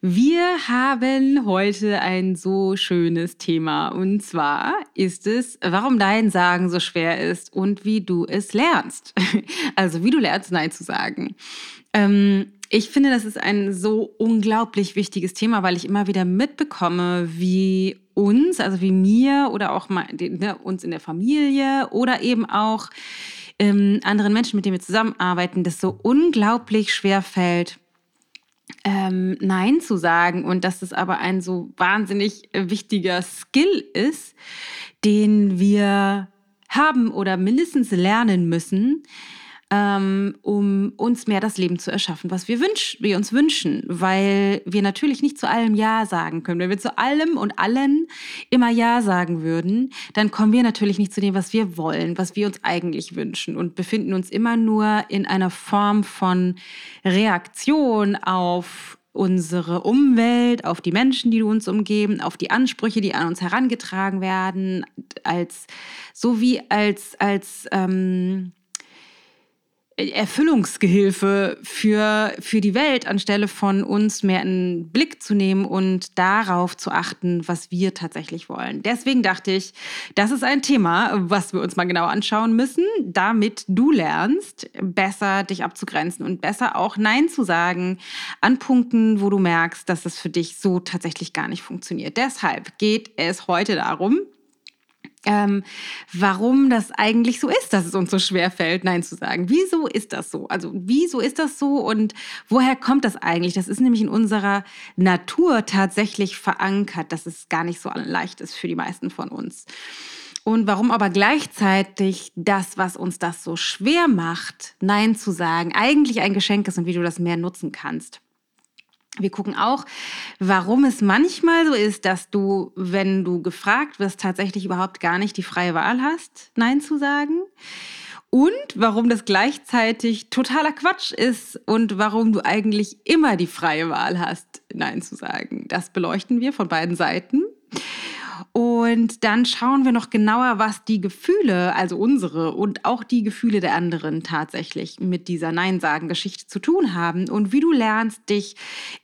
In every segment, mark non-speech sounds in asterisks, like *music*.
Wir haben heute ein so schönes Thema und zwar ist es, warum Nein sagen so schwer ist und wie du es lernst. *laughs* Also wie du lernst, Nein zu sagen. Ähm, ich finde, das ist ein so unglaublich wichtiges Thema, weil ich immer wieder mitbekomme, wie uns, also wie mir oder auch mal, ne, uns in der Familie oder eben auch ähm, anderen Menschen, mit denen wir zusammenarbeiten, das so unglaublich schwer fällt, ähm, Nein zu sagen und dass es aber ein so wahnsinnig wichtiger Skill ist, den wir haben oder mindestens lernen müssen, ähm, um uns mehr das Leben zu erschaffen, was wir, wünsch wir uns wünschen, weil wir natürlich nicht zu allem Ja sagen können. Wenn wir zu allem und allen immer Ja sagen würden, dann kommen wir natürlich nicht zu dem, was wir wollen, was wir uns eigentlich wünschen und befinden uns immer nur in einer Form von Reaktion auf unsere Umwelt, auf die Menschen, die uns umgeben, auf die Ansprüche, die an uns herangetragen werden, als so wie als als ähm, Erfüllungsgehilfe für, für die Welt, anstelle von uns mehr einen Blick zu nehmen und darauf zu achten, was wir tatsächlich wollen. Deswegen dachte ich, das ist ein Thema, was wir uns mal genau anschauen müssen, damit du lernst, besser dich abzugrenzen und besser auch Nein zu sagen an Punkten, wo du merkst, dass es für dich so tatsächlich gar nicht funktioniert. Deshalb geht es heute darum, ähm, warum das eigentlich so ist, dass es uns so schwer fällt, Nein zu sagen. Wieso ist das so? Also wieso ist das so und woher kommt das eigentlich? Das ist nämlich in unserer Natur tatsächlich verankert, dass es gar nicht so leicht ist für die meisten von uns. Und warum aber gleichzeitig das, was uns das so schwer macht, Nein zu sagen, eigentlich ein Geschenk ist und wie du das mehr nutzen kannst. Wir gucken auch, warum es manchmal so ist, dass du, wenn du gefragt wirst, tatsächlich überhaupt gar nicht die freie Wahl hast, Nein zu sagen. Und warum das gleichzeitig totaler Quatsch ist und warum du eigentlich immer die freie Wahl hast, Nein zu sagen. Das beleuchten wir von beiden Seiten. Und dann schauen wir noch genauer, was die Gefühle, also unsere und auch die Gefühle der anderen tatsächlich mit dieser Nein-Sagen-Geschichte zu tun haben und wie du lernst, dich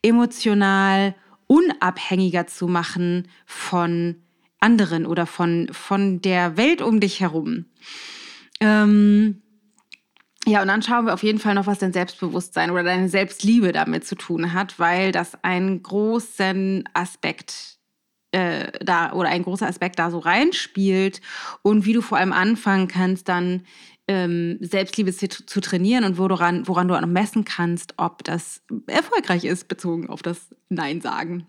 emotional unabhängiger zu machen von anderen oder von, von der Welt um dich herum. Ähm, ja, und dann schauen wir auf jeden Fall noch, was dein Selbstbewusstsein oder deine Selbstliebe damit zu tun hat, weil das einen großen Aspekt äh, da oder ein großer Aspekt da so reinspielt und wie du vor allem anfangen kannst, dann ähm, Selbstliebe zu, zu, trainieren und woran, woran du auch messen kannst, ob das erfolgreich ist, bezogen auf das Nein sagen.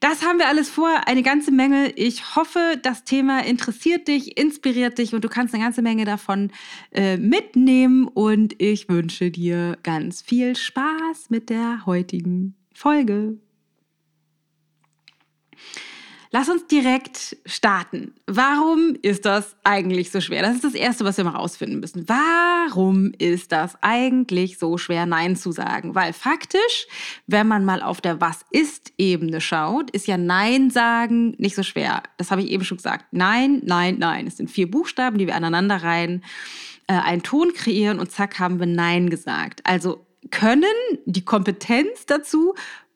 Das haben wir alles vor, eine ganze Menge. Ich hoffe, das Thema interessiert dich, inspiriert dich und du kannst eine ganze Menge davon äh, mitnehmen. Und ich wünsche dir ganz viel Spaß mit der heutigen Folge. Lass uns direkt starten. Warum ist das eigentlich so schwer? Das ist das Erste, was wir mal rausfinden müssen. Warum ist das eigentlich so schwer, Nein zu sagen? Weil faktisch, wenn man mal auf der Was-Ist-Ebene schaut, ist ja Nein sagen nicht so schwer. Das habe ich eben schon gesagt. Nein, nein, nein. Es sind vier Buchstaben, die wir aneinander reihen, äh, einen Ton kreieren und zack haben wir Nein gesagt. Also können die Kompetenz dazu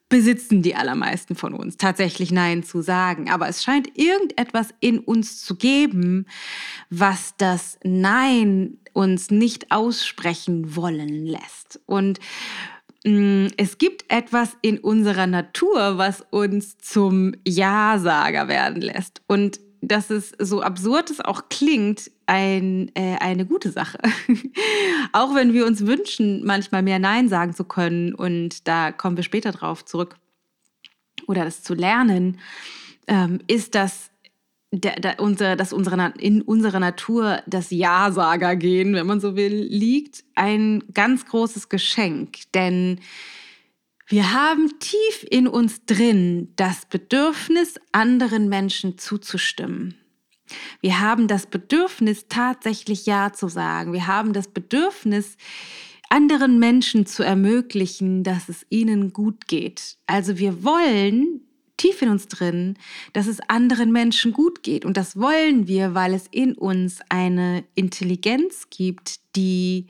besitzen die allermeisten von uns, tatsächlich Nein zu sagen. Aber es scheint irgendetwas in uns zu geben, was das Nein uns nicht aussprechen wollen lässt. Und mm, es gibt etwas in unserer Natur, was uns zum Ja-Sager werden lässt. Und dass es so absurd es auch klingt, ein, äh, eine gute Sache. *laughs* auch wenn wir uns wünschen, manchmal mehr Nein sagen zu können, und da kommen wir später drauf zurück, oder das zu lernen, ähm, ist das der, der, unser, dass unsere, in unserer Natur das Ja-Sager-Gehen, wenn man so will, liegt, ein ganz großes Geschenk. Denn wir haben tief in uns drin das Bedürfnis, anderen Menschen zuzustimmen. Wir haben das Bedürfnis, tatsächlich Ja zu sagen. Wir haben das Bedürfnis, anderen Menschen zu ermöglichen, dass es ihnen gut geht. Also wir wollen tief in uns drin, dass es anderen Menschen gut geht. Und das wollen wir, weil es in uns eine Intelligenz gibt, die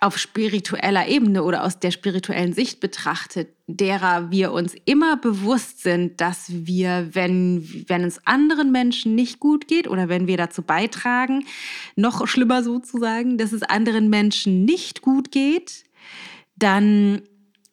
auf spiritueller Ebene oder aus der spirituellen Sicht betrachtet, derer wir uns immer bewusst sind, dass wir, wenn, wenn es anderen Menschen nicht gut geht oder wenn wir dazu beitragen, noch schlimmer sozusagen, dass es anderen Menschen nicht gut geht, dann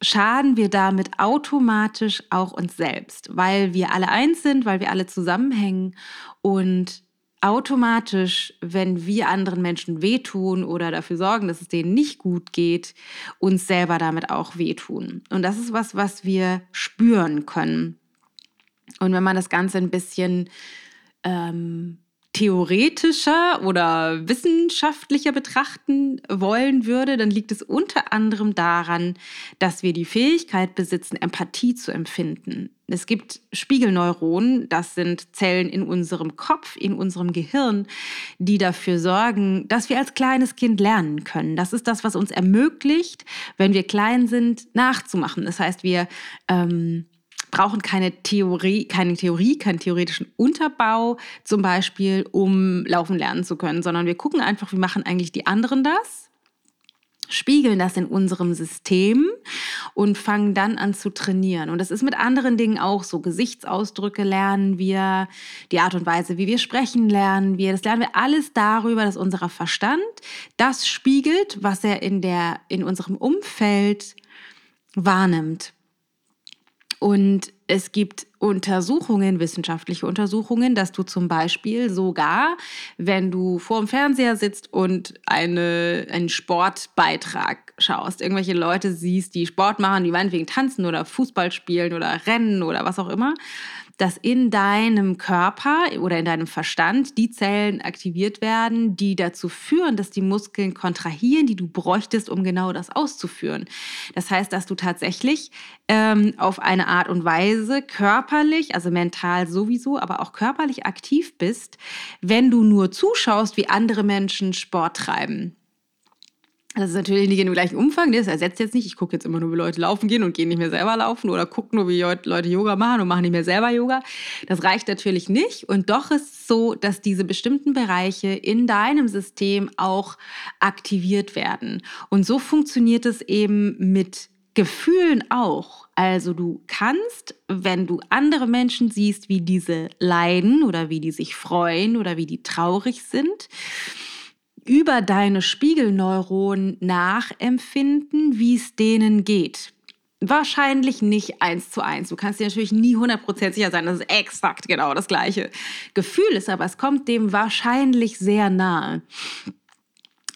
schaden wir damit automatisch auch uns selbst, weil wir alle eins sind, weil wir alle zusammenhängen und automatisch, wenn wir anderen Menschen wehtun oder dafür sorgen, dass es denen nicht gut geht, uns selber damit auch wehtun. Und das ist was, was wir spüren können. Und wenn man das Ganze ein bisschen ähm, theoretischer oder wissenschaftlicher betrachten wollen würde, dann liegt es unter anderem daran, dass wir die Fähigkeit besitzen, Empathie zu empfinden. Es gibt Spiegelneuronen, das sind Zellen in unserem Kopf, in unserem Gehirn, die dafür sorgen, dass wir als kleines Kind lernen können. Das ist das, was uns ermöglicht, wenn wir klein sind, nachzumachen. Das heißt, wir ähm, brauchen keine Theorie, keine Theorie, keinen theoretischen Unterbau zum Beispiel, um laufen lernen zu können, sondern wir gucken einfach, wie machen eigentlich die anderen das, spiegeln das in unserem System und fangen dann an zu trainieren. Und das ist mit anderen Dingen auch so. Gesichtsausdrücke lernen wir, die Art und Weise, wie wir sprechen, lernen wir. Das lernen wir alles darüber, dass unser Verstand das spiegelt, was er in, der, in unserem Umfeld wahrnimmt. Und es gibt Untersuchungen, wissenschaftliche Untersuchungen, dass du zum Beispiel sogar, wenn du vor dem Fernseher sitzt und eine, einen Sportbeitrag schaust, irgendwelche Leute siehst, die Sport machen, die meinetwegen tanzen oder Fußball spielen oder rennen oder was auch immer, dass in deinem Körper oder in deinem Verstand die Zellen aktiviert werden, die dazu führen, dass die Muskeln kontrahieren, die du bräuchtest, um genau das auszuführen. Das heißt, dass du tatsächlich ähm, auf eine Art und Weise körperlich, also mental sowieso, aber auch körperlich aktiv bist, wenn du nur zuschaust, wie andere Menschen Sport treiben. Das ist natürlich nicht in dem gleichen Umfang, das ersetzt jetzt nicht. Ich gucke jetzt immer nur, wie Leute laufen gehen und gehen nicht mehr selber laufen oder gucke nur, wie Leute Yoga machen und machen nicht mehr selber Yoga. Das reicht natürlich nicht. Und doch ist es so, dass diese bestimmten Bereiche in deinem System auch aktiviert werden. Und so funktioniert es eben mit Gefühlen auch. Also du kannst, wenn du andere Menschen siehst, wie diese leiden oder wie die sich freuen oder wie die traurig sind, über deine Spiegelneuronen nachempfinden, wie es denen geht. Wahrscheinlich nicht eins zu eins. Du kannst dir natürlich nie 100% sicher sein, dass es exakt genau das gleiche Gefühl ist, aber es kommt dem wahrscheinlich sehr nahe.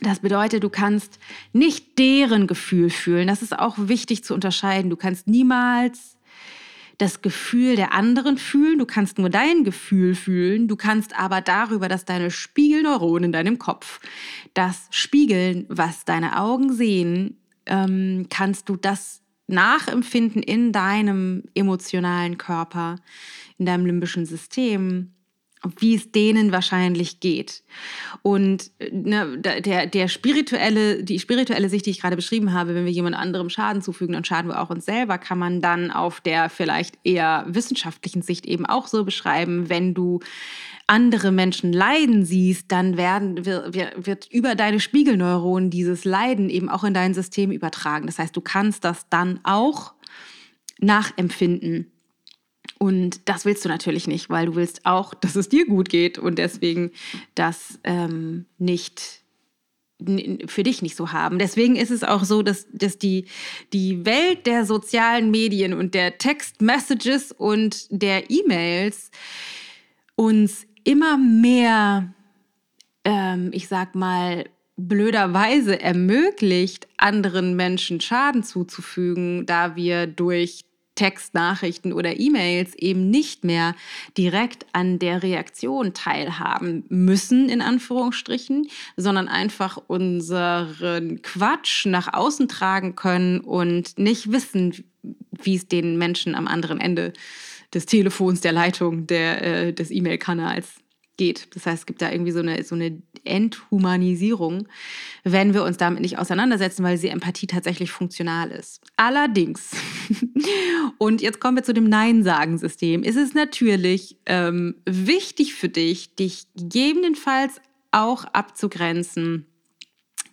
Das bedeutet, du kannst nicht deren Gefühl fühlen. Das ist auch wichtig zu unterscheiden. Du kannst niemals das Gefühl der anderen fühlen, du kannst nur dein Gefühl fühlen, du kannst aber darüber, dass deine Spiegelneuronen in deinem Kopf das spiegeln, was deine Augen sehen, ähm, kannst du das nachempfinden in deinem emotionalen Körper, in deinem limbischen System wie es denen wahrscheinlich geht. Und ne, der, der spirituelle, die spirituelle Sicht, die ich gerade beschrieben habe, wenn wir jemand anderem Schaden zufügen, dann schaden wir auch uns selber, kann man dann auf der vielleicht eher wissenschaftlichen Sicht eben auch so beschreiben, wenn du andere Menschen leiden siehst, dann werden, wird, wird über deine Spiegelneuronen dieses Leiden eben auch in dein System übertragen. Das heißt, du kannst das dann auch nachempfinden. Und das willst du natürlich nicht, weil du willst auch, dass es dir gut geht und deswegen das ähm, nicht für dich nicht so haben. Deswegen ist es auch so, dass, dass die, die Welt der sozialen Medien und der Text-Messages und der E-Mails uns immer mehr, ähm, ich sag mal, blöderweise ermöglicht, anderen Menschen Schaden zuzufügen, da wir durch Textnachrichten oder E-Mails eben nicht mehr direkt an der Reaktion teilhaben müssen, in Anführungsstrichen, sondern einfach unseren Quatsch nach außen tragen können und nicht wissen, wie es den Menschen am anderen Ende des Telefons, der Leitung, der, äh, des E-Mail-Kanals geht. Das heißt, es gibt da irgendwie so eine, so eine Enthumanisierung, wenn wir uns damit nicht auseinandersetzen, weil diese Empathie tatsächlich funktional ist. Allerdings, *laughs* und jetzt kommen wir zu dem Nein-Sagen-System, ist es natürlich ähm, wichtig für dich, dich gegebenenfalls auch abzugrenzen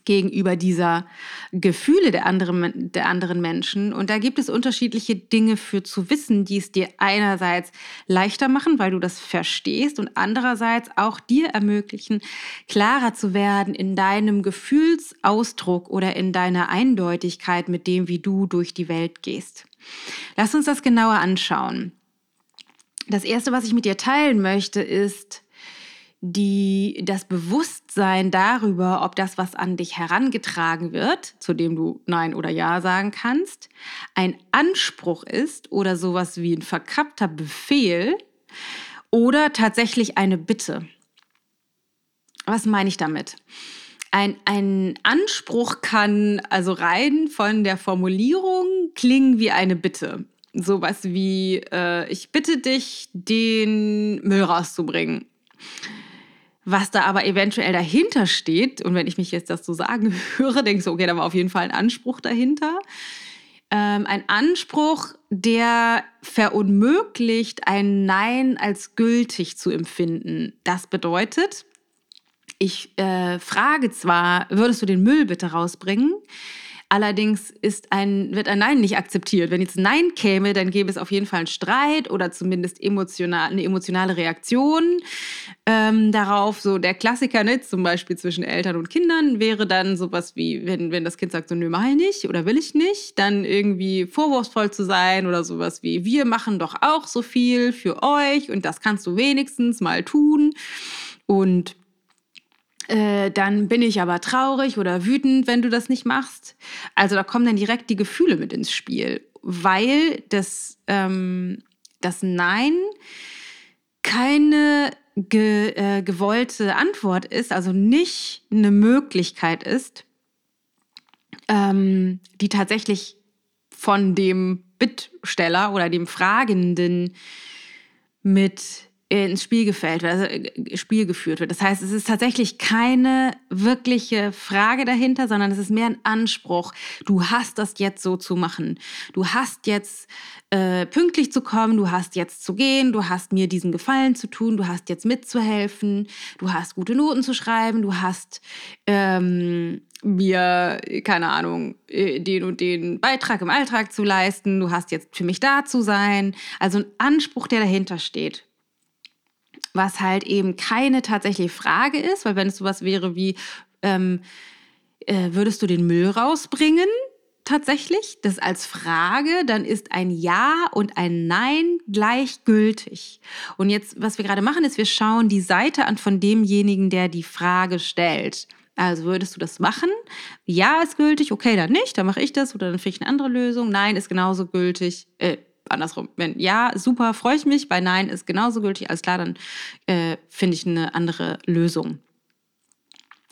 gegenüber dieser Gefühle der anderen, der anderen Menschen. Und da gibt es unterschiedliche Dinge für zu wissen, die es dir einerseits leichter machen, weil du das verstehst und andererseits auch dir ermöglichen, klarer zu werden in deinem Gefühlsausdruck oder in deiner Eindeutigkeit mit dem, wie du durch die Welt gehst. Lass uns das genauer anschauen. Das Erste, was ich mit dir teilen möchte, ist, die, das Bewusstsein darüber, ob das, was an dich herangetragen wird, zu dem du Nein oder Ja sagen kannst, ein Anspruch ist oder sowas wie ein verkappter Befehl oder tatsächlich eine Bitte. Was meine ich damit? Ein, ein Anspruch kann also rein von der Formulierung klingen wie eine Bitte. Sowas wie, äh, ich bitte dich, den Müll rauszubringen. Was da aber eventuell dahinter steht, und wenn ich mich jetzt das so sagen *laughs* höre, denke ich so, okay, da war auf jeden Fall ein Anspruch dahinter. Ähm, ein Anspruch, der verunmöglicht, ein Nein als gültig zu empfinden. Das bedeutet, ich äh, frage zwar, würdest du den Müll bitte rausbringen? Allerdings ist ein, wird ein Nein nicht akzeptiert. Wenn jetzt Nein käme, dann gäbe es auf jeden Fall einen Streit oder zumindest emotional, eine emotionale Reaktion ähm, darauf. So der Klassiker, ne, zum Beispiel zwischen Eltern und Kindern, wäre dann sowas wie, wenn, wenn das Kind sagt, so nö, mach ich nicht oder will ich nicht, dann irgendwie vorwurfsvoll zu sein oder sowas wie, wir machen doch auch so viel für euch und das kannst du wenigstens mal tun. Und äh, dann bin ich aber traurig oder wütend, wenn du das nicht machst. Also da kommen dann direkt die Gefühle mit ins Spiel, weil das, ähm, das Nein keine ge, äh, gewollte Antwort ist, also nicht eine Möglichkeit ist, ähm, die tatsächlich von dem Bittsteller oder dem Fragenden mit ins Spiel gefällt also äh, Spiel geführt wird. Das heißt, es ist tatsächlich keine wirkliche Frage dahinter, sondern es ist mehr ein Anspruch. Du hast das jetzt so zu machen. Du hast jetzt äh, pünktlich zu kommen, du hast jetzt zu gehen, du hast mir diesen Gefallen zu tun, du hast jetzt mitzuhelfen, du hast gute Noten zu schreiben, du hast ähm, mir, keine Ahnung, äh, den und den Beitrag im Alltag zu leisten, du hast jetzt für mich da zu sein. Also ein Anspruch, der dahinter steht was halt eben keine tatsächliche Frage ist, weil wenn es sowas wäre wie, ähm, äh, würdest du den Müll rausbringen? Tatsächlich, das als Frage, dann ist ein Ja und ein Nein gleichgültig. Und jetzt, was wir gerade machen, ist, wir schauen die Seite an von demjenigen, der die Frage stellt. Also würdest du das machen? Ja ist gültig, okay, dann nicht, dann mache ich das oder dann finde ich eine andere Lösung. Nein ist genauso gültig. Äh, andersrum. Wenn ja, super, freue ich mich. Bei Nein ist genauso gültig. Alles klar, dann äh, finde ich eine andere Lösung.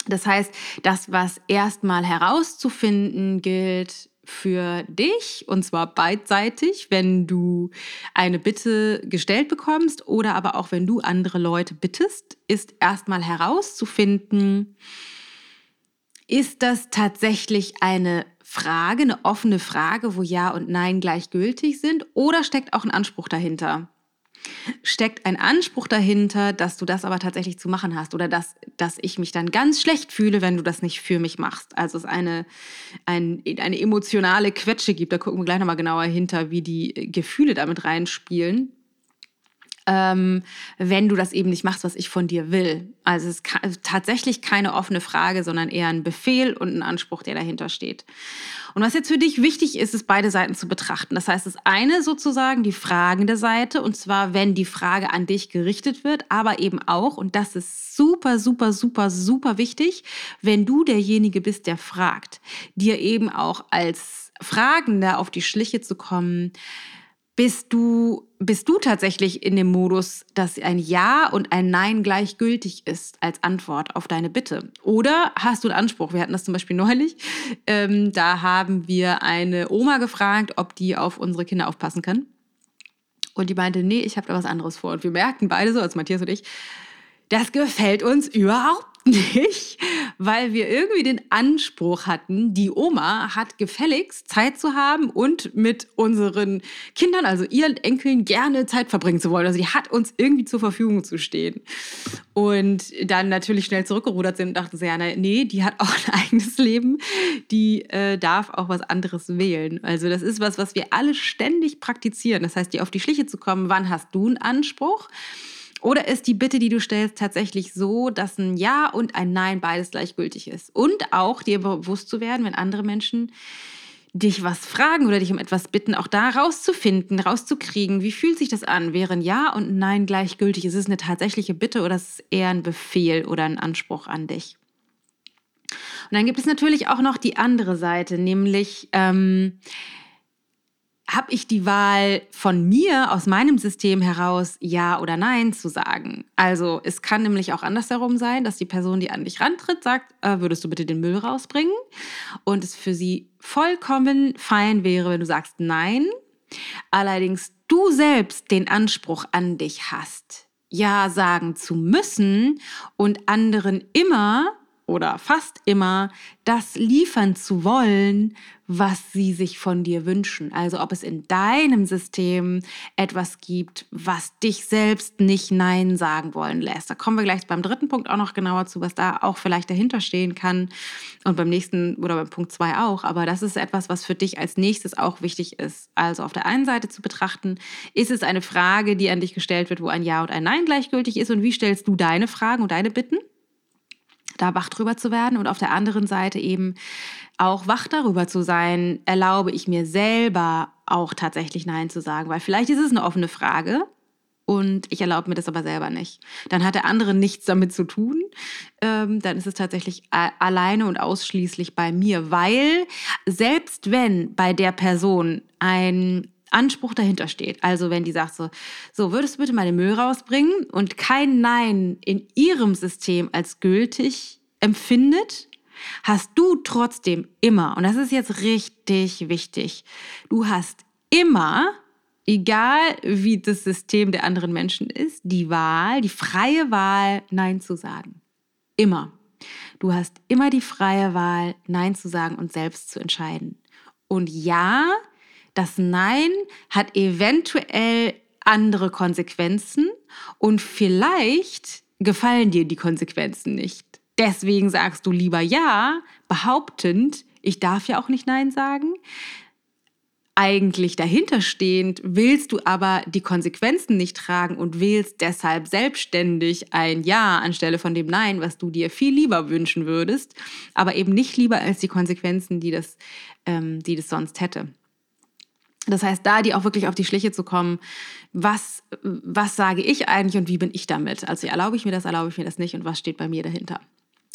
Das heißt, das, was erstmal herauszufinden gilt für dich, und zwar beidseitig, wenn du eine Bitte gestellt bekommst oder aber auch wenn du andere Leute bittest, ist erstmal herauszufinden, ist das tatsächlich eine Frage, eine offene Frage, wo Ja und Nein gleichgültig sind? Oder steckt auch ein Anspruch dahinter? Steckt ein Anspruch dahinter, dass du das aber tatsächlich zu machen hast oder dass, dass ich mich dann ganz schlecht fühle, wenn du das nicht für mich machst? Also es eine, ein, eine emotionale Quetsche gibt. Da gucken wir gleich nochmal genauer hinter, wie die Gefühle damit reinspielen ähm, wenn du das eben nicht machst, was ich von dir will. Also es ist tatsächlich keine offene Frage, sondern eher ein Befehl und ein Anspruch, der dahinter steht. Und was jetzt für dich wichtig ist, ist beide Seiten zu betrachten. Das heißt, das eine sozusagen die fragende Seite, und zwar, wenn die Frage an dich gerichtet wird, aber eben auch, und das ist super, super, super, super wichtig, wenn du derjenige bist, der fragt, dir eben auch als Fragender auf die Schliche zu kommen, bist du, bist du tatsächlich in dem Modus, dass ein Ja und ein Nein gleichgültig ist als Antwort auf deine Bitte? Oder hast du einen Anspruch? Wir hatten das zum Beispiel neulich. Ähm, da haben wir eine Oma gefragt, ob die auf unsere Kinder aufpassen kann. Und die meinte, nee, ich habe da was anderes vor. Und wir merkten beide so, als Matthias und ich, Das gefällt uns überhaupt *laughs* nicht, weil wir irgendwie den Anspruch hatten, die Oma hat gefälligst Zeit zu haben und mit unseren Kindern, also ihren Enkeln, gerne Zeit verbringen zu wollen. Also die hat uns irgendwie zur Verfügung zu stehen. Und dann natürlich schnell zurückgerudert sind und dachten so, ja, nee, die hat auch ein *laughs* eigenes Leben, die äh, darf auch was anderes wählen. Also das ist was, was wir alle ständig praktizieren. Das heißt, dir auf die Schliche zu kommen, wann hast du einen Anspruch? Oder ist die Bitte, die du stellst, tatsächlich so, dass ein Ja und ein Nein beides gleichgültig ist? Und auch dir bewusst zu werden, wenn andere Menschen dich was fragen oder dich um etwas bitten, auch da rauszufinden, rauszukriegen, wie fühlt sich das an? Wären Ja und Nein gleichgültig? Ist es eine tatsächliche Bitte oder ist es eher ein Befehl oder ein Anspruch an dich? Und dann gibt es natürlich auch noch die andere Seite, nämlich ähm, habe ich die Wahl von mir aus meinem System heraus Ja oder Nein zu sagen. Also es kann nämlich auch andersherum sein, dass die Person, die an dich rantritt, sagt, äh, würdest du bitte den Müll rausbringen? Und es für sie vollkommen fein wäre, wenn du sagst Nein. Allerdings du selbst den Anspruch an dich hast, Ja sagen zu müssen und anderen immer oder fast immer das liefern zu wollen, was sie sich von dir wünschen. Also ob es in deinem System etwas gibt, was dich selbst nicht Nein sagen wollen lässt. Da kommen wir gleich beim dritten Punkt auch noch genauer zu, was da auch vielleicht dahinter stehen kann. Und beim nächsten oder beim Punkt zwei auch. Aber das ist etwas, was für dich als nächstes auch wichtig ist. Also auf der einen Seite zu betrachten, ist es eine Frage, die an dich gestellt wird, wo ein Ja und ein Nein gleichgültig ist? Und wie stellst du deine Fragen und deine Bitten? Da wach drüber zu werden und auf der anderen Seite eben auch wach darüber zu sein, erlaube ich mir selber auch tatsächlich Nein zu sagen, weil vielleicht ist es eine offene Frage und ich erlaube mir das aber selber nicht. Dann hat der andere nichts damit zu tun, ähm, dann ist es tatsächlich alleine und ausschließlich bei mir, weil selbst wenn bei der Person ein Anspruch dahinter steht. Also wenn die sagt so, so würdest du bitte mal den Müll rausbringen und kein Nein in ihrem System als gültig empfindet, hast du trotzdem immer, und das ist jetzt richtig wichtig, du hast immer, egal wie das System der anderen Menschen ist, die Wahl, die freie Wahl, Nein zu sagen. Immer. Du hast immer die freie Wahl, Nein zu sagen und selbst zu entscheiden. Und ja, das Nein hat eventuell andere Konsequenzen und vielleicht gefallen dir die Konsequenzen nicht. Deswegen sagst du lieber Ja, behauptend, ich darf ja auch nicht Nein sagen. Eigentlich dahinterstehend willst du aber die Konsequenzen nicht tragen und wählst deshalb selbstständig ein Ja anstelle von dem Nein, was du dir viel lieber wünschen würdest, aber eben nicht lieber als die Konsequenzen, die das, ähm, die das sonst hätte. Das heißt, da die auch wirklich auf die Schliche zu kommen, was, was sage ich eigentlich und wie bin ich damit? Also erlaube ich mir das, erlaube ich mir das nicht und was steht bei mir dahinter?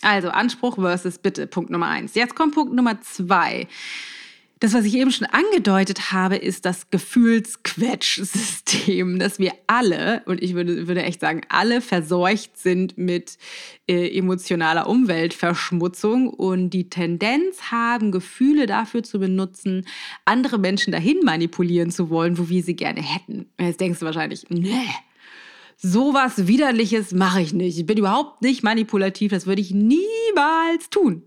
Also Anspruch versus Bitte, Punkt Nummer eins. Jetzt kommt Punkt Nummer zwei. Das, was ich eben schon angedeutet habe, ist das Gefühlsquetsch-System, dass wir alle, und ich würde, würde echt sagen, alle verseucht sind mit äh, emotionaler Umweltverschmutzung und die Tendenz haben, Gefühle dafür zu benutzen, andere Menschen dahin manipulieren zu wollen, wo wir sie gerne hätten. Jetzt denkst du wahrscheinlich, nee, sowas Widerliches mache ich nicht. Ich bin überhaupt nicht manipulativ, das würde ich niemals tun.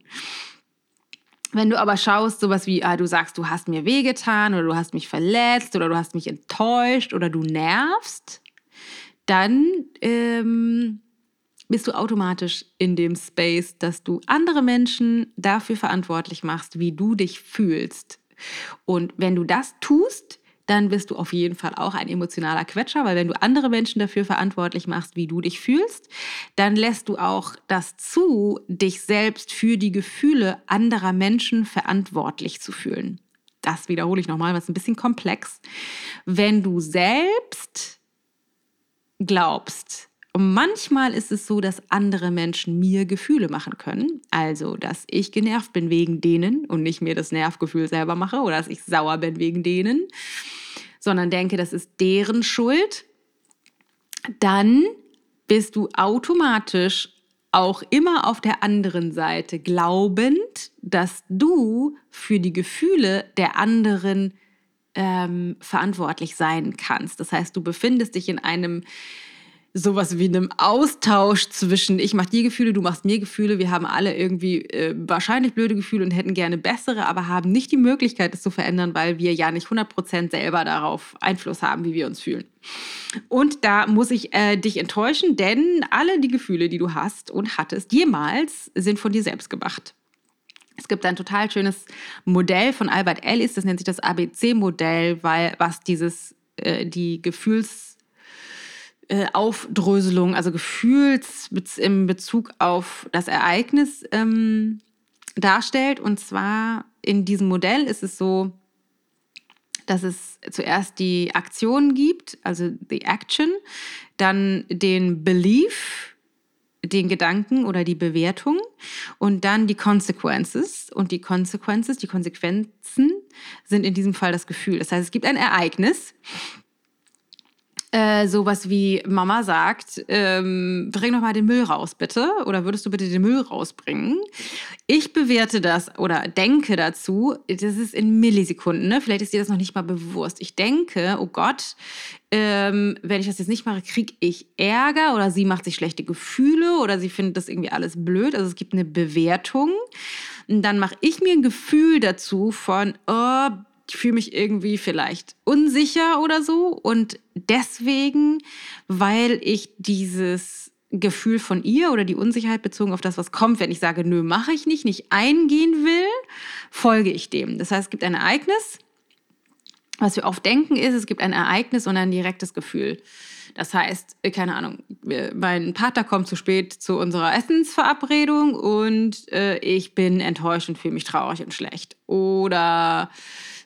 Wenn du aber schaust, sowas wie, ah, du sagst, du hast mir wehgetan oder du hast mich verletzt oder du hast mich enttäuscht oder du nervst, dann ähm, bist du automatisch in dem Space, dass du andere Menschen dafür verantwortlich machst, wie du dich fühlst. Und wenn du das tust, dann bist du auf jeden Fall auch ein emotionaler Quetscher, weil wenn du andere Menschen dafür verantwortlich machst, wie du dich fühlst, dann lässt du auch das zu, dich selbst für die Gefühle anderer Menschen verantwortlich zu fühlen. Das wiederhole ich nochmal, was ein bisschen komplex. Wenn du selbst glaubst, manchmal ist es so, dass andere Menschen mir Gefühle machen können. Also, dass ich genervt bin wegen denen und nicht mir das Nervgefühl selber mache oder dass ich sauer bin wegen denen sondern denke, das ist deren Schuld, dann bist du automatisch auch immer auf der anderen Seite glaubend, dass du für die Gefühle der anderen ähm, verantwortlich sein kannst. Das heißt, du befindest dich in einem sowas wie einem Austausch zwischen ich mache dir Gefühle, du machst mir Gefühle. Wir haben alle irgendwie äh, wahrscheinlich blöde Gefühle und hätten gerne bessere, aber haben nicht die Möglichkeit, es zu verändern, weil wir ja nicht 100% selber darauf Einfluss haben, wie wir uns fühlen. Und da muss ich äh, dich enttäuschen, denn alle die Gefühle, die du hast und hattest, jemals sind von dir selbst gemacht. Es gibt ein total schönes Modell von Albert Ellis, das nennt sich das ABC-Modell, weil was dieses äh, die Gefühls äh, Aufdröselung, also Gefühls im Bezug auf das Ereignis ähm, darstellt. Und zwar in diesem Modell ist es so, dass es zuerst die Aktion gibt, also the action, dann den Belief, den Gedanken oder die Bewertung und dann die Consequences. Und die Consequences, die Konsequenzen sind in diesem Fall das Gefühl. Das heißt, es gibt ein Ereignis äh, sowas wie Mama sagt, ähm, bring doch mal den Müll raus, bitte. Oder würdest du bitte den Müll rausbringen? Ich bewerte das oder denke dazu, das ist in Millisekunden, ne? vielleicht ist dir das noch nicht mal bewusst. Ich denke, oh Gott, ähm, wenn ich das jetzt nicht mache, kriege ich Ärger oder sie macht sich schlechte Gefühle oder sie findet das irgendwie alles blöd. Also es gibt eine Bewertung. Und dann mache ich mir ein Gefühl dazu von, oh, ich fühle mich irgendwie vielleicht unsicher oder so. Und deswegen, weil ich dieses Gefühl von ihr oder die Unsicherheit bezogen auf das, was kommt, wenn ich sage, nö, mache ich nicht, nicht eingehen will, folge ich dem. Das heißt, es gibt ein Ereignis. Was wir oft denken ist, es gibt ein Ereignis und ein direktes Gefühl. Das heißt, keine Ahnung, mein Partner kommt zu spät zu unserer Essensverabredung und äh, ich bin enttäuscht und fühle mich traurig und schlecht. Oder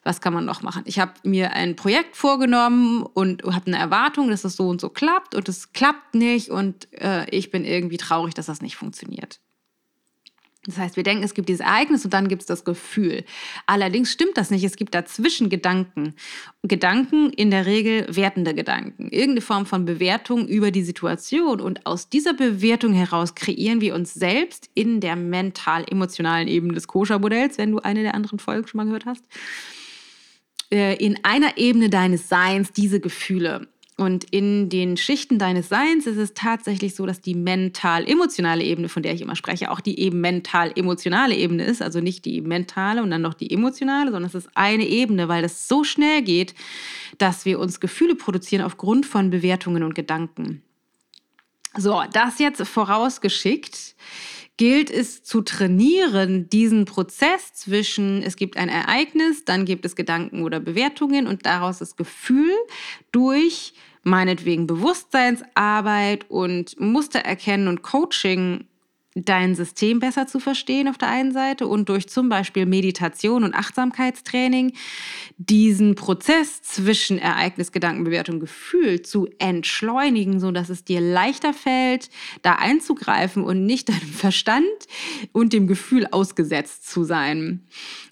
was kann man noch machen? Ich habe mir ein Projekt vorgenommen und habe eine Erwartung, dass es so und so klappt und es klappt nicht und äh, ich bin irgendwie traurig, dass das nicht funktioniert. Das heißt, wir denken, es gibt dieses Ereignis und dann gibt es das Gefühl. Allerdings stimmt das nicht. Es gibt dazwischen Gedanken. Gedanken, in der Regel wertende Gedanken. Irgendeine Form von Bewertung über die Situation. Und aus dieser Bewertung heraus kreieren wir uns selbst in der mental-emotionalen Ebene des Koscher-Modells, wenn du eine der anderen Folgen schon mal gehört hast. Äh, in einer Ebene deines Seins diese Gefühle. Und in den Schichten deines Seins ist es tatsächlich so, dass die mental-emotionale Ebene, von der ich immer spreche, auch die eben mental-emotionale Ebene ist. Also nicht die mentale und dann noch die emotionale, sondern es ist eine Ebene, weil es so schnell geht, dass wir uns Gefühle produzieren aufgrund von Bewertungen und Gedanken. So, das jetzt vorausgeschickt gilt es zu trainieren, diesen Prozess zwischen, es gibt ein Ereignis, dann gibt es Gedanken oder Bewertungen und daraus das Gefühl durch meinetwegen Bewusstseinsarbeit und Mustererkennen und Coaching dein System besser zu verstehen auf der einen Seite und durch zum Beispiel Meditation und Achtsamkeitstraining diesen Prozess zwischen Ereignis, Gedanken, Bewertung, Gefühl zu entschleunigen, so dass es dir leichter fällt, da einzugreifen und nicht deinem Verstand und dem Gefühl ausgesetzt zu sein.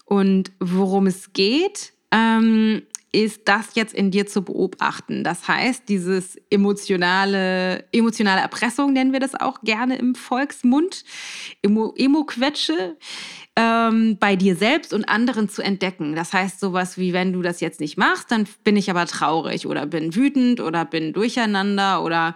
Und worum es geht, ähm, ist das jetzt in dir zu beobachten. Das heißt, dieses emotionale, emotionale Erpressung nennen wir das auch gerne im Volksmund, Emo-Quetsche, ähm, bei dir selbst und anderen zu entdecken. Das heißt, sowas wie, wenn du das jetzt nicht machst, dann bin ich aber traurig oder bin wütend oder bin durcheinander oder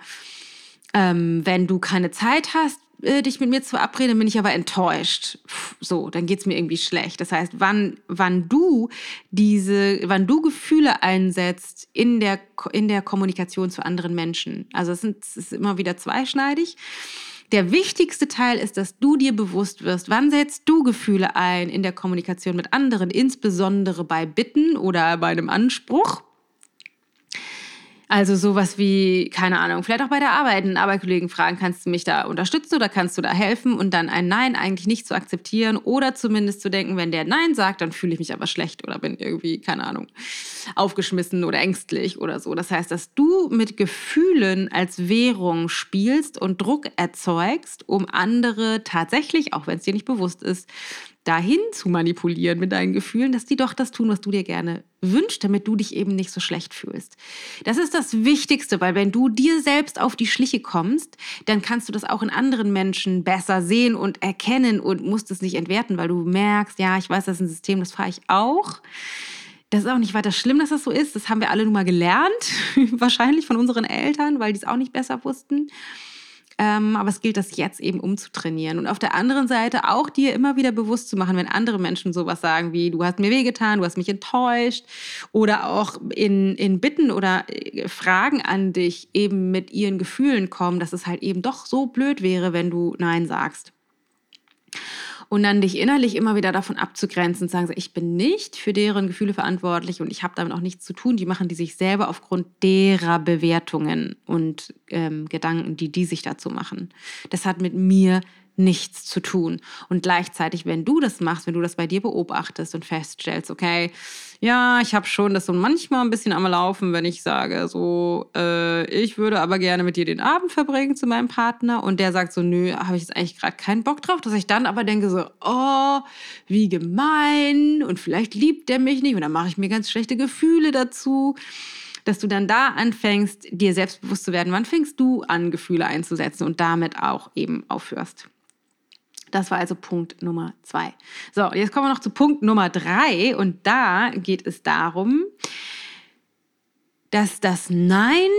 ähm, wenn du keine Zeit hast, äh, dich mit mir zu verabreden, bin ich aber enttäuscht. So, dann geht es mir irgendwie schlecht. Das heißt, wann, wann du diese, wann du Gefühle einsetzt in der, in der Kommunikation zu anderen Menschen. Also es, sind, es ist immer wieder zweischneidig. Der wichtigste Teil ist, dass du dir bewusst wirst, wann setzt du Gefühle ein in der Kommunikation mit anderen, insbesondere bei Bitten oder bei einem Anspruch. Also sowas wie, keine Ahnung, vielleicht auch bei der Arbeit einen Arbeitskollegen fragen, kannst du mich da unterstützen oder kannst du da helfen und dann ein Nein eigentlich nicht zu akzeptieren oder zumindest zu denken, wenn der Nein sagt, dann fühle ich mich aber schlecht oder bin irgendwie, keine Ahnung, aufgeschmissen oder ängstlich oder so. Das heißt, dass du mit Gefühlen als Währung spielst und Druck erzeugst, um andere tatsächlich, auch wenn es dir nicht bewusst ist, dahin zu manipulieren mit deinen Gefühlen, dass die doch das tun, was du dir gerne wünschst, damit du dich eben nicht so schlecht fühlst. Das ist das Wichtigste, weil wenn du dir selbst auf die Schliche kommst, dann kannst du das auch in anderen Menschen besser sehen und erkennen und musst es nicht entwerten, weil du merkst, ja, ich weiß, das ist ein System, das fahre ich auch. das ist auch nicht weiter schlimm, dass das so ist. Das haben wir alle nun mal gelernt, *laughs* wahrscheinlich von unseren Eltern, weil die es auch nicht besser wussten. Ähm, aber es gilt, das jetzt eben umzutrainieren. Und auf der anderen Seite auch dir immer wieder bewusst zu machen, wenn andere Menschen sowas sagen wie, du hast mir wehgetan, du hast mich enttäuscht oder auch in, in Bitten oder äh, Fragen an dich eben mit ihren Gefühlen kommen, dass es halt eben doch so blöd wäre, wenn du Nein sagst und dann dich innerlich immer wieder davon abzugrenzen und sagen, ich bin nicht für deren Gefühle verantwortlich und ich habe damit auch nichts zu tun. Die machen die sich selber aufgrund derer Bewertungen und ähm, Gedanken, die die sich dazu machen. Das hat mit mir nichts zu tun. Und gleichzeitig, wenn du das machst, wenn du das bei dir beobachtest und feststellst, okay, ja, ich habe schon das so manchmal ein bisschen am Laufen, wenn ich sage, so, äh, ich würde aber gerne mit dir den Abend verbringen zu meinem Partner und der sagt so, nö, habe ich jetzt eigentlich gerade keinen Bock drauf, dass ich dann aber denke so, oh, wie gemein und vielleicht liebt der mich nicht und dann mache ich mir ganz schlechte Gefühle dazu dass du dann da anfängst, dir selbstbewusst zu werden. Wann fängst du an, Gefühle einzusetzen und damit auch eben aufhörst? Das war also Punkt Nummer zwei. So, jetzt kommen wir noch zu Punkt Nummer drei und da geht es darum, dass das Nein,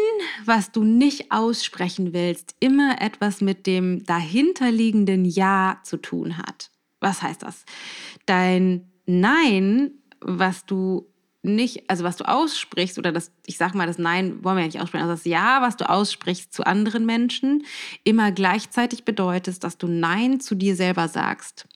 was du nicht aussprechen willst, immer etwas mit dem dahinterliegenden Ja zu tun hat. Was heißt das? Dein Nein, was du nicht, also was du aussprichst, oder das, ich sag mal, das Nein wollen wir ja nicht aussprechen, also das Ja, was du aussprichst zu anderen Menschen, immer gleichzeitig bedeutet, dass du Nein zu dir selber sagst.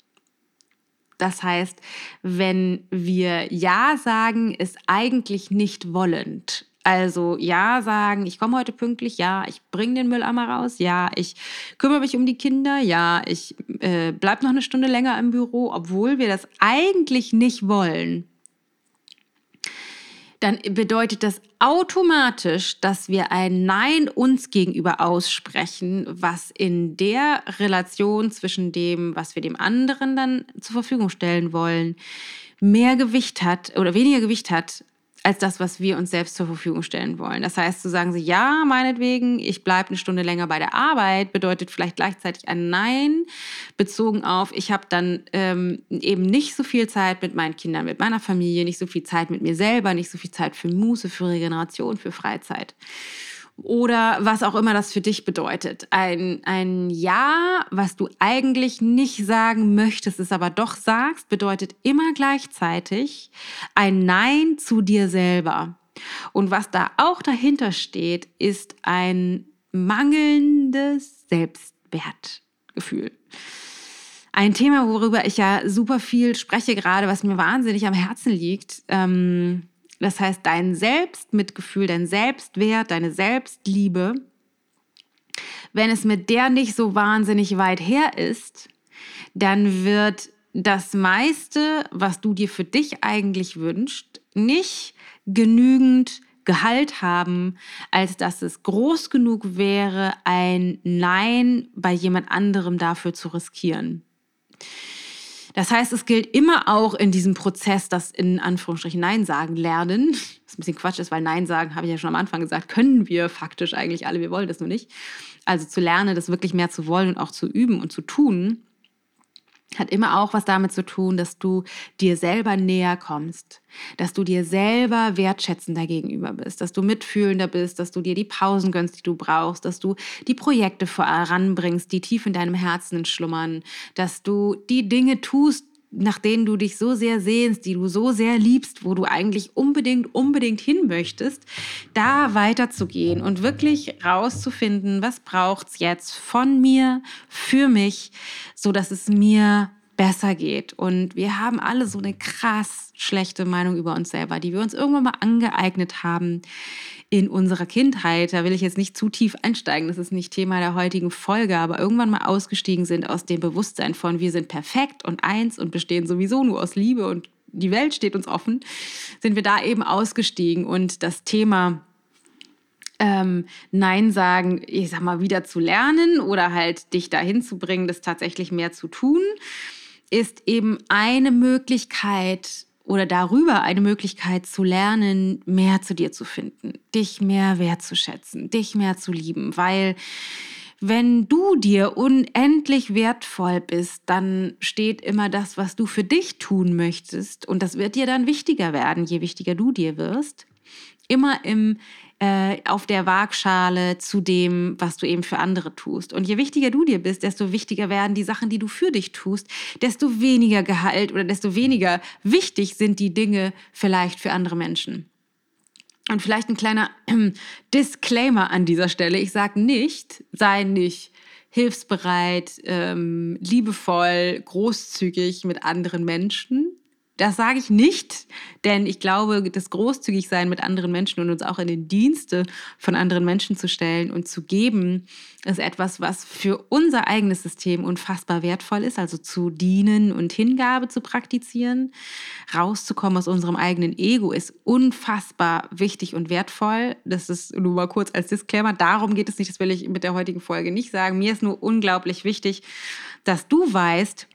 Das heißt, wenn wir Ja sagen, ist eigentlich nicht wollend. Also ja sagen, ich komme heute pünktlich, ja, ich bringe den Mülleimer raus, ja, ich kümmere mich um die Kinder, ja, ich äh, bleibe noch eine Stunde länger im Büro, obwohl wir das eigentlich nicht wollen dann bedeutet das automatisch, dass wir ein Nein uns gegenüber aussprechen, was in der Relation zwischen dem, was wir dem anderen dann zur Verfügung stellen wollen, mehr Gewicht hat oder weniger Gewicht hat als das, was wir uns selbst zur Verfügung stellen wollen. Das heißt, zu sagen sie, ja, meinetwegen, ich bleibe eine Stunde länger bei der Arbeit, bedeutet vielleicht gleichzeitig ein Nein, bezogen auf, ich habe dann ähm, eben nicht so viel Zeit mit meinen Kindern, mit meiner Familie, nicht so viel Zeit mit mir selber, nicht so viel Zeit für Muße, für Regeneration, für Freizeit oder was auch immer das für dich bedeutet. Ein, ein Ja, was du eigentlich nicht sagen möchtest, es aber doch sagst, bedeutet immer gleichzeitig ein Nein zu dir selber. Und was da auch dahinter steht, ist ein mangelndes Selbstwertgefühl. Ein Thema, worüber ich ja super viel spreche gerade, was mir wahnsinnig am Herzen liegt. Ähm, das heißt, dein Selbstmitgefühl, dein Selbstwert, deine Selbstliebe, wenn es mit der nicht so wahnsinnig weit her ist, dann wird das meiste, was du dir für dich eigentlich wünschst, nicht genügend Gehalt haben, als dass es groß genug wäre, ein Nein bei jemand anderem dafür zu riskieren. Das heißt, es gilt immer auch in diesem Prozess, das in Anführungsstrichen Nein sagen lernen. Was ein bisschen Quatsch ist, weil Nein sagen, habe ich ja schon am Anfang gesagt, können wir faktisch eigentlich alle, wir wollen das nur nicht. Also zu lernen, das wirklich mehr zu wollen und auch zu üben und zu tun hat immer auch was damit zu tun, dass du dir selber näher kommst, dass du dir selber wertschätzender gegenüber bist, dass du mitfühlender bist, dass du dir die Pausen gönnst, die du brauchst, dass du die Projekte voranbringst, die tief in deinem Herzen schlummern, dass du die Dinge tust, nach denen du dich so sehr sehnst, die du so sehr liebst, wo du eigentlich unbedingt, unbedingt hin möchtest, da weiterzugehen und wirklich rauszufinden, was braucht's jetzt von mir, für mich, so dass es mir besser geht. Und wir haben alle so eine krass schlechte Meinung über uns selber, die wir uns irgendwann mal angeeignet haben in unserer Kindheit, da will ich jetzt nicht zu tief einsteigen, das ist nicht Thema der heutigen Folge, aber irgendwann mal ausgestiegen sind aus dem Bewusstsein von, wir sind perfekt und eins und bestehen sowieso nur aus Liebe und die Welt steht uns offen, sind wir da eben ausgestiegen und das Thema ähm, Nein sagen, ich sag mal, wieder zu lernen oder halt dich dahin zu bringen, das tatsächlich mehr zu tun, ist eben eine Möglichkeit, oder darüber eine Möglichkeit zu lernen, mehr zu dir zu finden, dich mehr wertzuschätzen, dich mehr zu lieben, weil wenn du dir unendlich wertvoll bist, dann steht immer das, was du für dich tun möchtest. Und das wird dir dann wichtiger werden, je wichtiger du dir wirst. Immer im, äh, auf der Waagschale zu dem, was du eben für andere tust. Und je wichtiger du dir bist, desto wichtiger werden die Sachen, die du für dich tust, desto weniger Gehalt oder desto weniger wichtig sind die Dinge vielleicht für andere Menschen. Und vielleicht ein kleiner *clears throat* Disclaimer an dieser Stelle. Ich sage nicht, sei nicht hilfsbereit, ähm, liebevoll, großzügig mit anderen Menschen. Das sage ich nicht, denn ich glaube, das Großzügigsein mit anderen Menschen und uns auch in den Dienste von anderen Menschen zu stellen und zu geben, ist etwas, was für unser eigenes System unfassbar wertvoll ist, also zu dienen und Hingabe zu praktizieren. Rauszukommen aus unserem eigenen Ego ist unfassbar wichtig und wertvoll. Das ist nur mal kurz als Disclaimer. Darum geht es nicht, das will ich mit der heutigen Folge nicht sagen. Mir ist nur unglaublich wichtig, dass du weißt,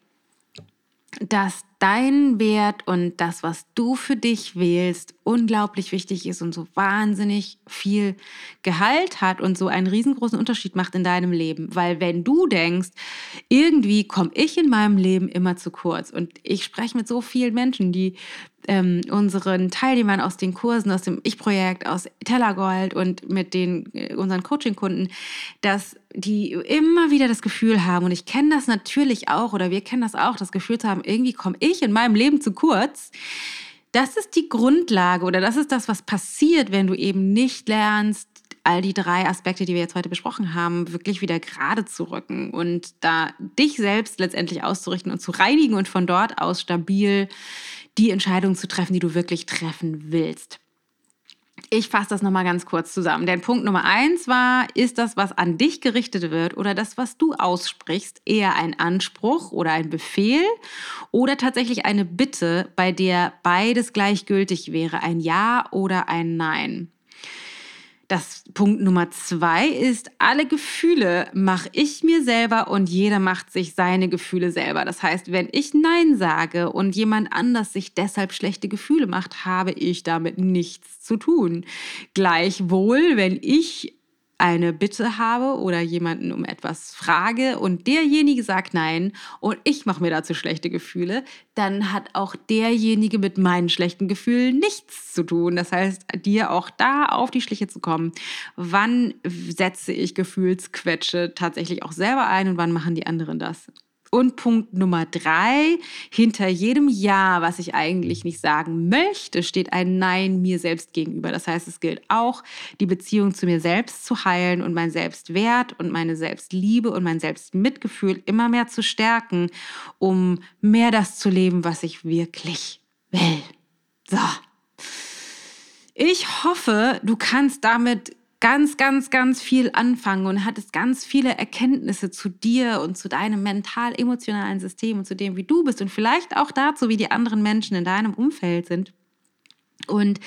dass dein Wert und das, was du für dich wählst, unglaublich wichtig ist und so wahnsinnig viel Gehalt hat und so einen riesengroßen Unterschied macht in deinem Leben. Weil wenn du denkst, irgendwie komme ich in meinem Leben immer zu kurz und ich spreche mit so vielen Menschen, die ähm, unseren Teilnehmern aus den Kursen, aus dem Ich-Projekt, aus Tellergold und mit den äh, unseren Coaching-Kunden, dass die immer wieder das Gefühl haben, und ich kenne das natürlich auch, oder wir kennen das auch, das Gefühl zu haben, irgendwie komme ich in meinem Leben zu kurz. Das ist die Grundlage oder das ist das, was passiert, wenn du eben nicht lernst, all die drei Aspekte, die wir jetzt heute besprochen haben, wirklich wieder gerade zu rücken und da dich selbst letztendlich auszurichten und zu reinigen und von dort aus stabil die Entscheidung zu treffen, die du wirklich treffen willst. Ich fasse das nochmal ganz kurz zusammen. Denn Punkt Nummer eins war, ist das, was an dich gerichtet wird oder das, was du aussprichst, eher ein Anspruch oder ein Befehl oder tatsächlich eine Bitte, bei der beides gleichgültig wäre, ein Ja oder ein Nein. Das Punkt Nummer zwei ist, alle Gefühle mache ich mir selber und jeder macht sich seine Gefühle selber. Das heißt, wenn ich Nein sage und jemand anders sich deshalb schlechte Gefühle macht, habe ich damit nichts zu tun. Gleichwohl, wenn ich eine Bitte habe oder jemanden um etwas frage und derjenige sagt nein und ich mache mir dazu schlechte Gefühle, dann hat auch derjenige mit meinen schlechten Gefühlen nichts zu tun. Das heißt, dir auch da auf die Schliche zu kommen. Wann setze ich Gefühlsquetsche tatsächlich auch selber ein und wann machen die anderen das? Und Punkt Nummer drei, hinter jedem Ja, was ich eigentlich nicht sagen möchte, steht ein Nein mir selbst gegenüber. Das heißt, es gilt auch, die Beziehung zu mir selbst zu heilen und mein Selbstwert und meine Selbstliebe und mein Selbstmitgefühl immer mehr zu stärken, um mehr das zu leben, was ich wirklich will. So. Ich hoffe, du kannst damit ganz, ganz, ganz viel anfangen und hattest ganz viele Erkenntnisse zu dir und zu deinem mental-emotionalen System und zu dem, wie du bist und vielleicht auch dazu, wie die anderen Menschen in deinem Umfeld sind. Und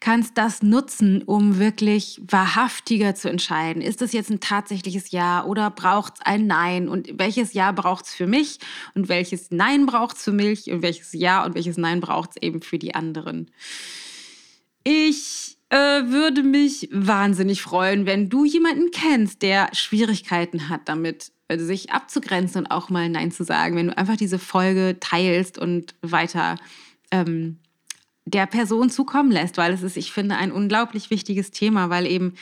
kannst das nutzen, um wirklich wahrhaftiger zu entscheiden. Ist das jetzt ein tatsächliches Ja oder braucht es ein Nein? Und welches Ja braucht es für mich und welches Nein braucht es für mich und welches Ja und welches Nein braucht es eben für die anderen? Ich äh, würde mich wahnsinnig freuen, wenn du jemanden kennst, der Schwierigkeiten hat damit, äh, sich abzugrenzen und auch mal Nein zu sagen. Wenn du einfach diese Folge teilst und weiter ähm, der Person zukommen lässt, weil es ist, ich finde, ein unglaublich wichtiges Thema, weil eben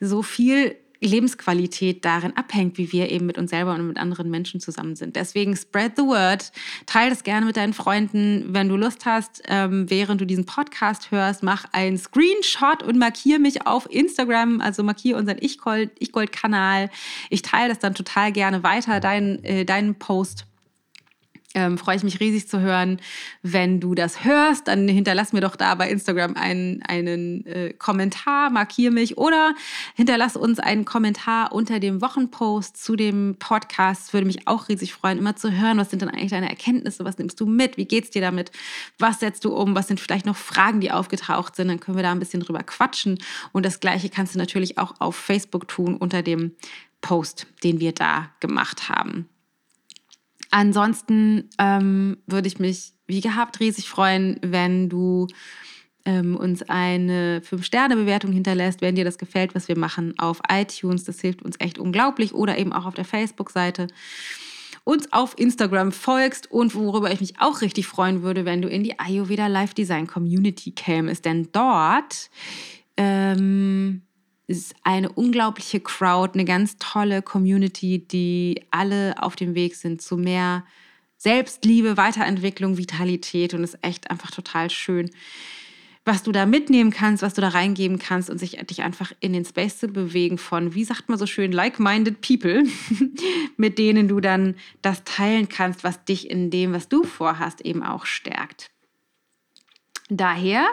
so viel Lebensqualität darin abhängt, wie wir eben mit uns selber und mit anderen Menschen zusammen sind. Deswegen spread the word, teile das gerne mit deinen Freunden. Wenn du Lust hast, ähm, während du diesen Podcast hörst, mach einen Screenshot und markiere mich auf Instagram, also markiere unseren Ich-Gold-Kanal. Ich teile das dann total gerne weiter, deinen, äh, deinen Post ähm, freue ich mich riesig zu hören. Wenn du das hörst, dann hinterlass mir doch da bei Instagram einen, einen äh, Kommentar, markier mich oder hinterlass uns einen Kommentar unter dem Wochenpost zu dem Podcast. Würde mich auch riesig freuen, immer zu hören, was sind denn eigentlich deine Erkenntnisse, was nimmst du mit, wie geht's dir damit, was setzt du um, was sind vielleicht noch Fragen, die aufgetaucht sind, dann können wir da ein bisschen drüber quatschen. Und das gleiche kannst du natürlich auch auf Facebook tun unter dem Post, den wir da gemacht haben. Ansonsten ähm, würde ich mich wie gehabt riesig freuen, wenn du ähm, uns eine 5-Sterne-Bewertung hinterlässt, wenn dir das gefällt, was wir machen auf iTunes. Das hilft uns echt unglaublich. Oder eben auch auf der Facebook-Seite uns auf Instagram folgst und worüber ich mich auch richtig freuen würde, wenn du in die Ayurveda Live Design Community kämest. Denn dort ähm, ist eine unglaubliche Crowd, eine ganz tolle Community, die alle auf dem Weg sind zu mehr Selbstliebe, Weiterentwicklung, Vitalität und ist echt einfach total schön, was du da mitnehmen kannst, was du da reingeben kannst und sich dich einfach in den Space zu bewegen von, wie sagt man so schön, like-minded people, *laughs* mit denen du dann das teilen kannst, was dich in dem, was du vorhast, eben auch stärkt. Daher,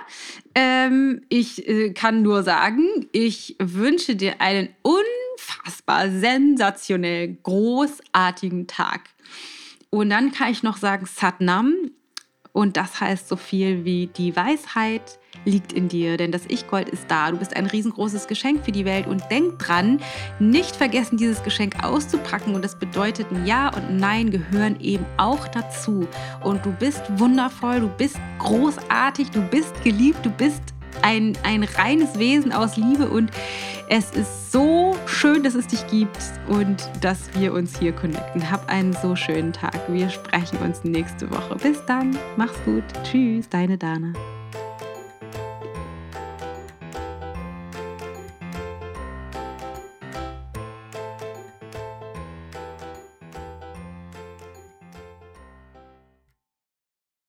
ähm, ich äh, kann nur sagen, ich wünsche dir einen unfassbar sensationell großartigen Tag. Und dann kann ich noch sagen Satnam. Und das heißt so viel wie die Weisheit liegt in dir, denn das Ich-Gold ist da. Du bist ein riesengroßes Geschenk für die Welt und denk dran, nicht vergessen, dieses Geschenk auszupacken. Und das bedeutet, ein Ja und ein Nein gehören eben auch dazu. Und du bist wundervoll, du bist großartig, du bist geliebt, du bist ein, ein reines Wesen aus Liebe und es ist so schön, dass es dich gibt und dass wir uns hier connecten. Hab einen so schönen Tag. Wir sprechen uns nächste Woche. Bis dann. Mach's gut. Tschüss, deine Dana.